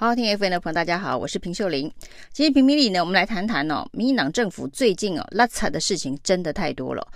好听 FM 的朋友，大家好，我是平秀玲。今天评评理呢，我们来谈谈哦，民进党政府最近哦，拉扯的事情真的太多了。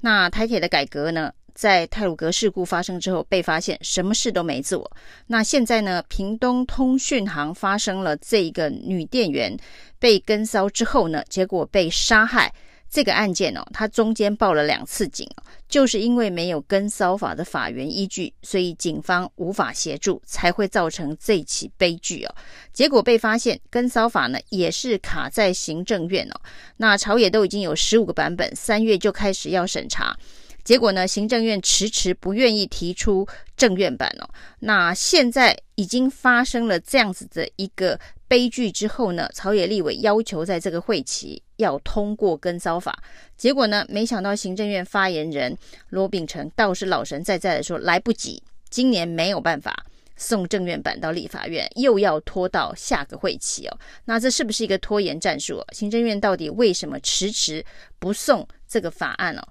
那台铁的改革呢，在泰鲁阁事故发生之后被发现什么事都没做。那现在呢，屏东通讯行发生了这一个女店员被跟骚之后呢，结果被杀害。这个案件哦，他中间报了两次警，就是因为没有跟骚法的法源依据，所以警方无法协助，才会造成这起悲剧哦。结果被发现跟骚法呢，也是卡在行政院哦。那朝野都已经有十五个版本，三月就开始要审查，结果呢，行政院迟迟不愿意提出政院版哦。那现在已经发生了这样子的一个。悲剧之后呢，朝野立委要求在这个会期要通过跟骚法，结果呢，没想到行政院发言人罗秉成倒是老神在在的说来不及，今年没有办法送政院版到立法院，又要拖到下个会期哦。那这是不是一个拖延战术？行政院到底为什么迟迟不送这个法案哦？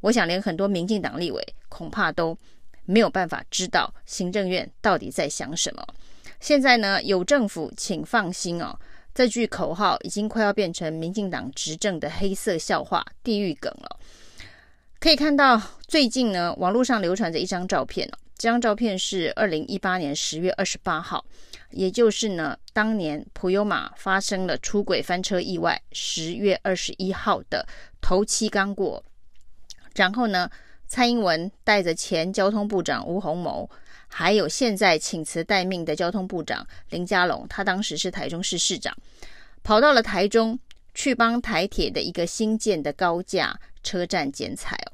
我想连很多民进党立委恐怕都没有办法知道行政院到底在想什么。现在呢，有政府，请放心哦。这句口号已经快要变成民进党执政的黑色笑话、地狱梗了。可以看到，最近呢，网络上流传着一张照片哦。这张照片是二零一八年十月二十八号，也就是呢，当年普悠玛发生了出轨翻车意外，十月二十一号的头七刚过。然后呢，蔡英文带着前交通部长吴鸿谋。还有现在请辞待命的交通部长林佳龙，他当时是台中市市长，跑到了台中去帮台铁的一个新建的高架车站剪彩哦。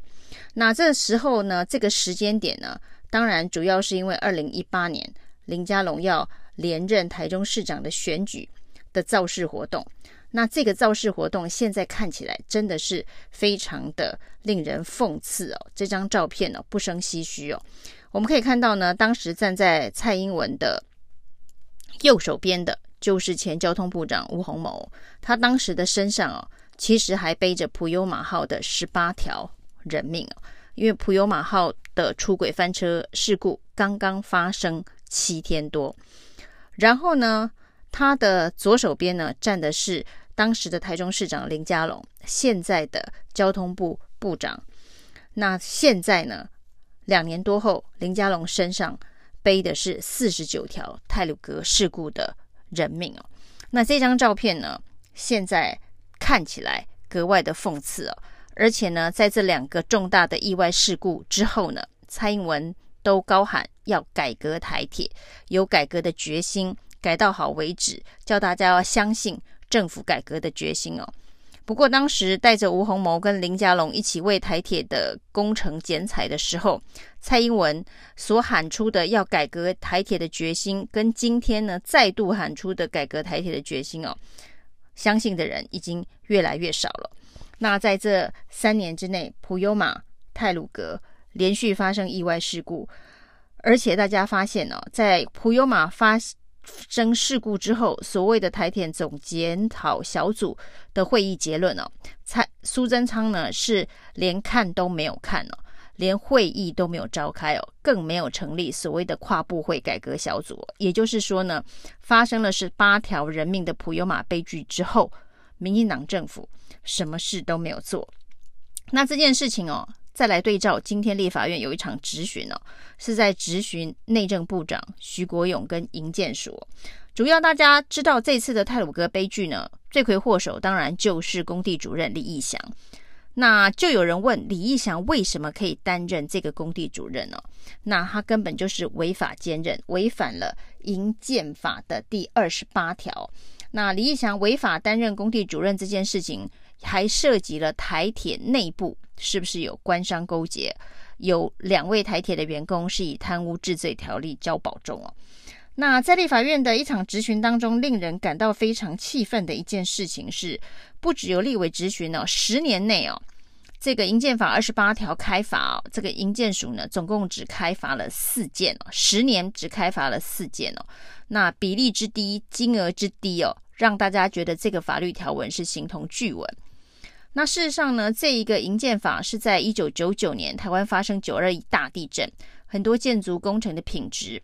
那这时候呢，这个时间点呢，当然主要是因为二零一八年林佳龙要连任台中市长的选举的造势活动。那这个造势活动现在看起来真的是非常的令人讽刺哦。这张照片呢，不胜唏嘘哦。我们可以看到呢，当时站在蔡英文的右手边的，就是前交通部长吴鸿谋。他当时的身上哦，其实还背着普悠玛号的十八条人命哦，因为普悠玛号的出轨翻车事故刚刚发生七天多。然后呢，他的左手边呢，站的是当时的台中市长林佳龙，现在的交通部部长。那现在呢？两年多后，林佳龙身上背的是四十九条泰鲁格事故的人命哦。那这张照片呢，现在看起来格外的讽刺哦。而且呢，在这两个重大的意外事故之后呢，蔡英文都高喊要改革台铁，有改革的决心，改到好为止，叫大家要相信政府改革的决心哦。不过，当时带着吴鸿谋跟林佳龙一起为台铁的工程剪彩的时候，蔡英文所喊出的要改革台铁的决心，跟今天呢再度喊出的改革台铁的决心哦，相信的人已经越来越少了。那在这三年之内，普悠玛、泰鲁格连续发生意外事故，而且大家发现哦，在普悠玛发生事故之后，所谓的台铁总检讨小组的会议结论哦，蔡苏贞昌呢是连看都没有看哦，连会议都没有召开哦，更没有成立所谓的跨部会改革小组。也就是说呢，发生了十八条人命的普悠玛悲剧之后，民进党政府什么事都没有做。那这件事情哦。再来对照，今天立法院有一场质询哦，是在质询内政部长徐国勇跟营建署。主要大家知道这次的泰鲁阁悲剧呢，罪魁祸首当然就是工地主任李义祥。那就有人问李义祥为什么可以担任这个工地主任呢？那他根本就是违法兼任，违反了营建法的第二十八条。那李义祥违法担任工地主任这件事情，还涉及了台铁内部是不是有官商勾结？有两位台铁的员工是以贪污治罪条例交保中哦。那在立法院的一场质询当中，令人感到非常气愤的一件事情是，不只有立委质询哦，十年内哦，这个营建法二十八条开罚哦，这个营建署呢，总共只开罚了四件哦，十年只开罚了四件哦，那比例之低，金额之低哦，让大家觉得这个法律条文是形同巨文。那事实上呢，这一个营建法是在一九九九年台湾发生九二一大地震，很多建筑工程的品质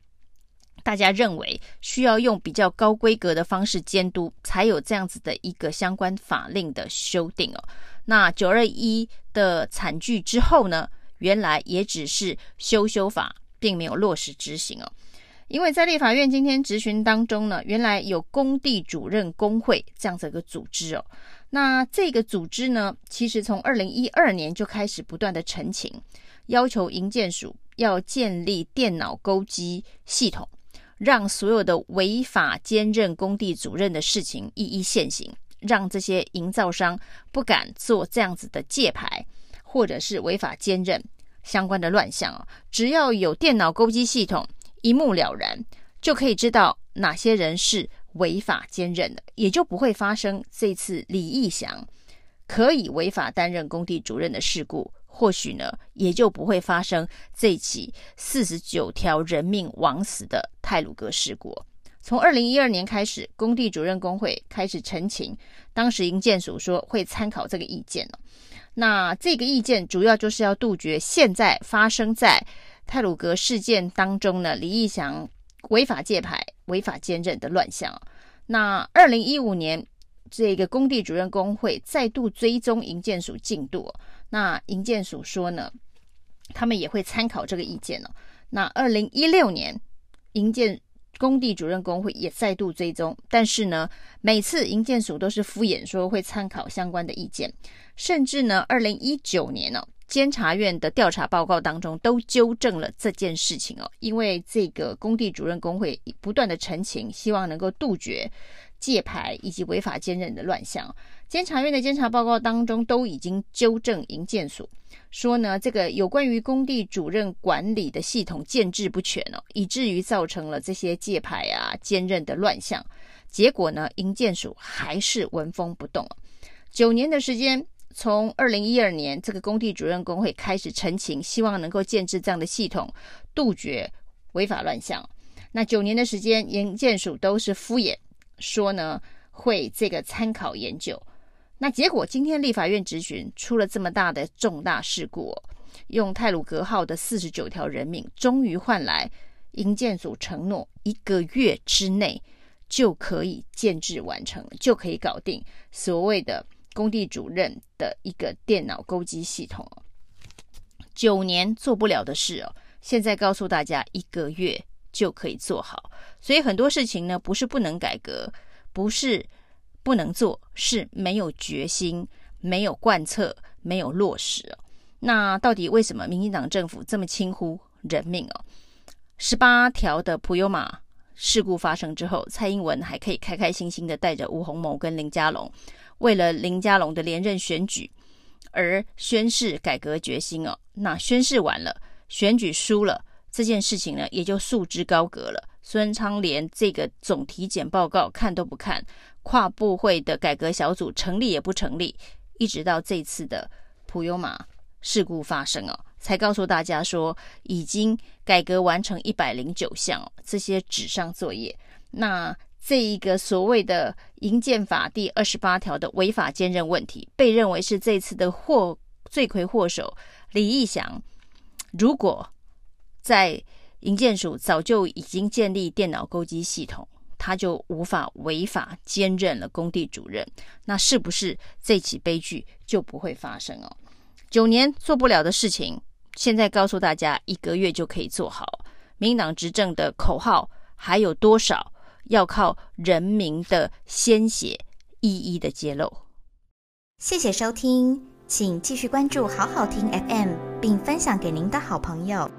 大家认为需要用比较高规格的方式监督，才有这样子的一个相关法令的修订哦。那九二一的惨剧之后呢，原来也只是修修法，并没有落实执行哦。因为在立法院今天质询当中呢，原来有工地主任工会这样子一个组织哦。那这个组织呢，其实从二零一二年就开始不断的陈情，要求营建署要建立电脑勾稽系统。让所有的违法兼任工地主任的事情一一现形，让这些营造商不敢做这样子的借牌，或者是违法兼任相关的乱象哦。只要有电脑勾稽系统，一目了然，就可以知道哪些人是违法兼任的，也就不会发生这次李义祥可以违法担任工地主任的事故。或许呢，也就不会发生这起四十九条人命枉死的泰鲁格事故。从二零一二年开始，工地主任工会开始陈情，当时营建署说会参考这个意见。那这个意见主要就是要杜绝现在发生在太鲁阁事件当中呢，李义祥违法借牌、违法兼任的乱象。那二零一五年，这个工地主任工会再度追踪营建署进度。那营建署说呢，他们也会参考这个意见哦。那二零一六年，营建工地主任工会也再度追踪，但是呢，每次营建署都是敷衍说会参考相关的意见，甚至呢，二零一九年呢，监察院的调查报告当中都纠正了这件事情哦。因为这个工地主任工会不断的陈情，希望能够杜绝借牌以及违法兼任的乱象，监察院的监察报告当中都已经纠正营建署说呢，这个有关于工地主任管理的系统建制不全哦，以至于造成了这些借牌啊兼任的乱象。结果呢，营建署还是纹风不动。九年的时间，从二零一二年这个工地主任工会开始澄清，希望能够建制这样的系统，杜绝违法乱象。那九年的时间，营建署都是敷衍。说呢，会这个参考研究，那结果今天立法院质询出了这么大的重大事故，用泰鲁格号的四十九条人命，终于换来营建署承诺一个月之内就可以建置完成，就可以搞定所谓的工地主任的一个电脑勾稽系统。九年做不了的事哦，现在告诉大家一个月。就可以做好，所以很多事情呢，不是不能改革，不是不能做，是没有决心、没有贯彻、没有落实。那到底为什么民进党政府这么轻忽人命哦？十八条的普悠玛事故发生之后，蔡英文还可以开开心心的带着吴鸿谋跟林佳龙，为了林佳龙的连任选举而宣誓改革决心哦。那宣誓完了，选举输了。这件事情呢，也就束之高阁了。孙昌连这个总体检报告看都不看，跨部会的改革小组成立也不成立，一直到这次的普悠玛事故发生哦，才告诉大家说已经改革完成一百零九项哦，这些纸上作业。那这一个所谓的营建法第二十八条的违法兼任问题，被认为是这次的祸罪魁祸首李义祥，如果。在营建署早就已经建立电脑勾稽系统，他就无法违法兼任了工地主任。那是不是这起悲剧就不会发生哦？九年做不了的事情，现在告诉大家一个月就可以做好。民党执政的口号还有多少？要靠人民的鲜血一一的揭露。谢谢收听，请继续关注好好听 FM，并分享给您的好朋友。